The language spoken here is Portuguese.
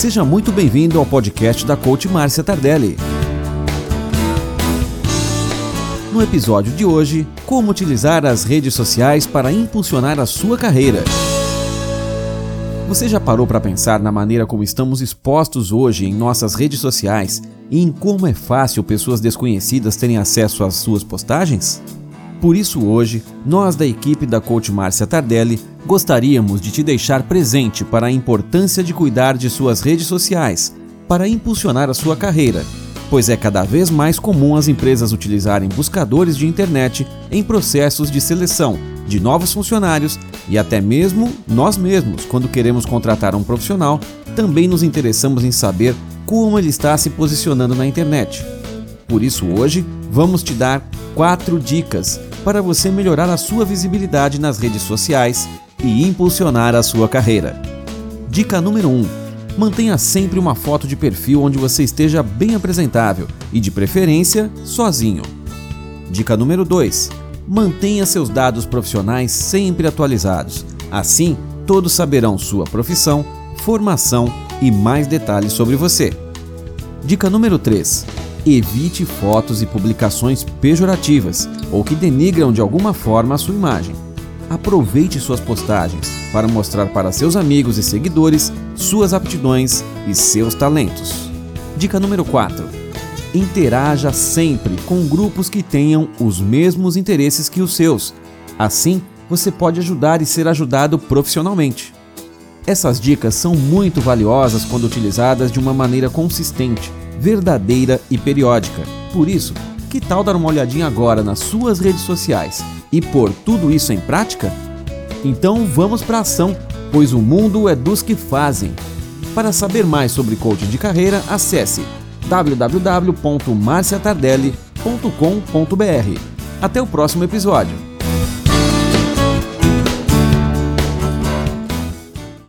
Seja muito bem-vindo ao podcast da coach Márcia Tardelli. No episódio de hoje, como utilizar as redes sociais para impulsionar a sua carreira. Você já parou para pensar na maneira como estamos expostos hoje em nossas redes sociais e em como é fácil pessoas desconhecidas terem acesso às suas postagens? Por isso, hoje, nós da equipe da coach Márcia Tardelli gostaríamos de te deixar presente para a importância de cuidar de suas redes sociais para impulsionar a sua carreira, pois é cada vez mais comum as empresas utilizarem buscadores de internet em processos de seleção de novos funcionários e até mesmo nós mesmos, quando queremos contratar um profissional, também nos interessamos em saber como ele está se posicionando na internet. Por isso, hoje, vamos te dar quatro dicas para você melhorar a sua visibilidade nas redes sociais e impulsionar a sua carreira. Dica número 1: um, mantenha sempre uma foto de perfil onde você esteja bem apresentável e, de preferência, sozinho. Dica número 2: mantenha seus dados profissionais sempre atualizados. Assim, todos saberão sua profissão, formação e mais detalhes sobre você. Dica número 3: evite fotos e publicações pejorativas ou que denigram de alguma forma a sua imagem. Aproveite suas postagens para mostrar para seus amigos e seguidores suas aptidões e seus talentos. Dica número 4: Interaja sempre com grupos que tenham os mesmos interesses que os seus. Assim, você pode ajudar e ser ajudado profissionalmente. Essas dicas são muito valiosas quando utilizadas de uma maneira consistente, verdadeira e periódica. Por isso, que tal dar uma olhadinha agora nas suas redes sociais e pôr tudo isso em prática? Então vamos para a ação, pois o mundo é dos que fazem. Para saber mais sobre coaching de carreira, acesse www.marciatardelli.com.br. Até o próximo episódio.